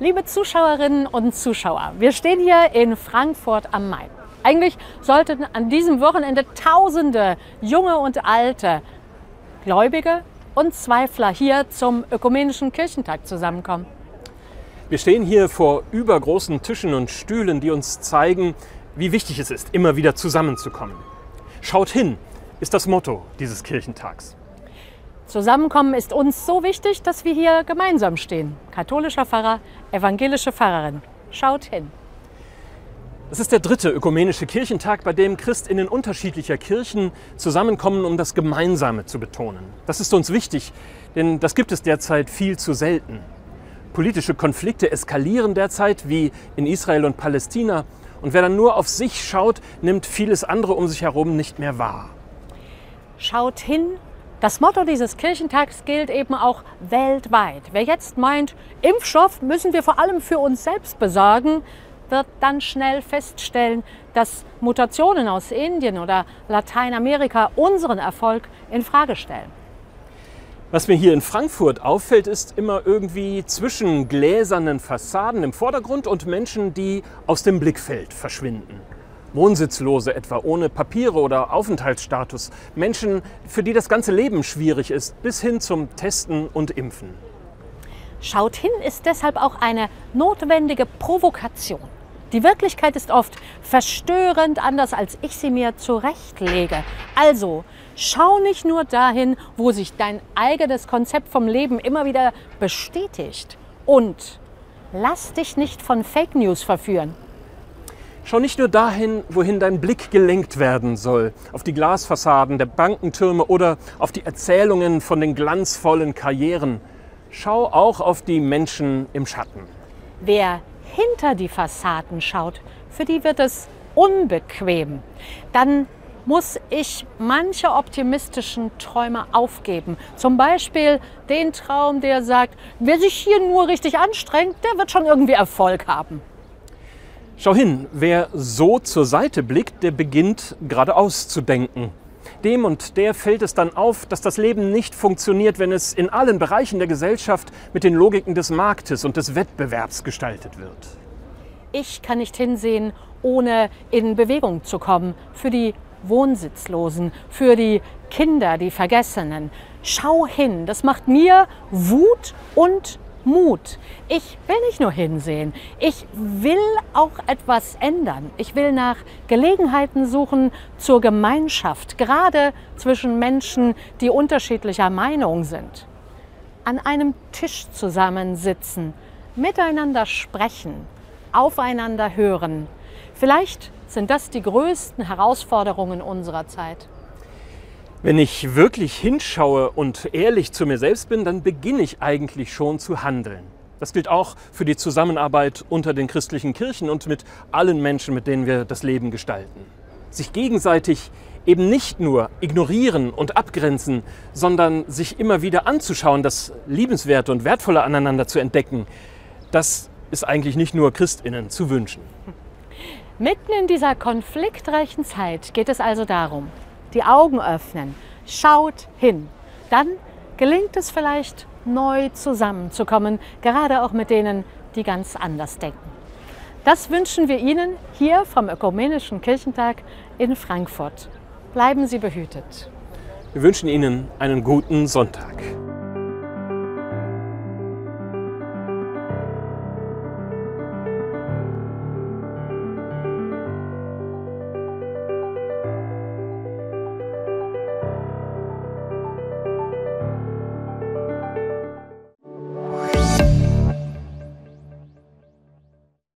Liebe Zuschauerinnen und Zuschauer, wir stehen hier in Frankfurt am Main. Eigentlich sollten an diesem Wochenende Tausende junge und alte Gläubige und Zweifler hier zum Ökumenischen Kirchentag zusammenkommen. Wir stehen hier vor übergroßen Tischen und Stühlen, die uns zeigen, wie wichtig es ist, immer wieder zusammenzukommen. Schaut hin, ist das Motto dieses Kirchentags. Zusammenkommen ist uns so wichtig, dass wir hier gemeinsam stehen. Katholischer Pfarrer, evangelische Pfarrerin. Schaut hin. Es ist der dritte ökumenische Kirchentag, bei dem Christinnen unterschiedlicher Kirchen zusammenkommen, um das Gemeinsame zu betonen. Das ist uns wichtig, denn das gibt es derzeit viel zu selten. Politische Konflikte eskalieren derzeit, wie in Israel und Palästina. Und wer dann nur auf sich schaut, nimmt vieles andere um sich herum nicht mehr wahr. Schaut hin das Motto dieses Kirchentags gilt eben auch weltweit. Wer jetzt meint, Impfstoff müssen wir vor allem für uns selbst besorgen, wird dann schnell feststellen, dass Mutationen aus Indien oder Lateinamerika unseren Erfolg in Frage stellen. Was mir hier in Frankfurt auffällt, ist immer irgendwie zwischen gläsernen Fassaden im Vordergrund und Menschen, die aus dem Blickfeld verschwinden. Wohnsitzlose etwa ohne Papiere oder Aufenthaltsstatus, Menschen, für die das ganze Leben schwierig ist, bis hin zum Testen und Impfen. Schaut hin ist deshalb auch eine notwendige Provokation. Die Wirklichkeit ist oft verstörend anders, als ich sie mir zurechtlege. Also schau nicht nur dahin, wo sich dein eigenes Konzept vom Leben immer wieder bestätigt. Und lass dich nicht von Fake News verführen. Schau nicht nur dahin, wohin dein Blick gelenkt werden soll, auf die Glasfassaden der Bankentürme oder auf die Erzählungen von den glanzvollen Karrieren. Schau auch auf die Menschen im Schatten. Wer hinter die Fassaden schaut, für die wird es unbequem. Dann muss ich manche optimistischen Träume aufgeben. Zum Beispiel den Traum, der sagt, wer sich hier nur richtig anstrengt, der wird schon irgendwie Erfolg haben. Schau hin, wer so zur Seite blickt, der beginnt geradeaus zu denken. Dem und der fällt es dann auf, dass das Leben nicht funktioniert, wenn es in allen Bereichen der Gesellschaft mit den Logiken des Marktes und des Wettbewerbs gestaltet wird. Ich kann nicht hinsehen, ohne in Bewegung zu kommen für die Wohnsitzlosen, für die Kinder, die Vergessenen. Schau hin, das macht mir Wut und Mut. Ich will nicht nur hinsehen, ich will auch etwas ändern. Ich will nach Gelegenheiten suchen zur Gemeinschaft, gerade zwischen Menschen, die unterschiedlicher Meinung sind. An einem Tisch zusammensitzen, miteinander sprechen, aufeinander hören. Vielleicht sind das die größten Herausforderungen unserer Zeit. Wenn ich wirklich hinschaue und ehrlich zu mir selbst bin, dann beginne ich eigentlich schon zu handeln. Das gilt auch für die Zusammenarbeit unter den christlichen Kirchen und mit allen Menschen, mit denen wir das Leben gestalten. Sich gegenseitig eben nicht nur ignorieren und abgrenzen, sondern sich immer wieder anzuschauen, das Liebenswerte und Wertvolle aneinander zu entdecken, das ist eigentlich nicht nur Christinnen zu wünschen. Mitten in dieser konfliktreichen Zeit geht es also darum, die Augen öffnen, schaut hin. Dann gelingt es vielleicht neu zusammenzukommen, gerade auch mit denen, die ganz anders denken. Das wünschen wir Ihnen hier vom Ökumenischen Kirchentag in Frankfurt. Bleiben Sie behütet. Wir wünschen Ihnen einen guten Sonntag.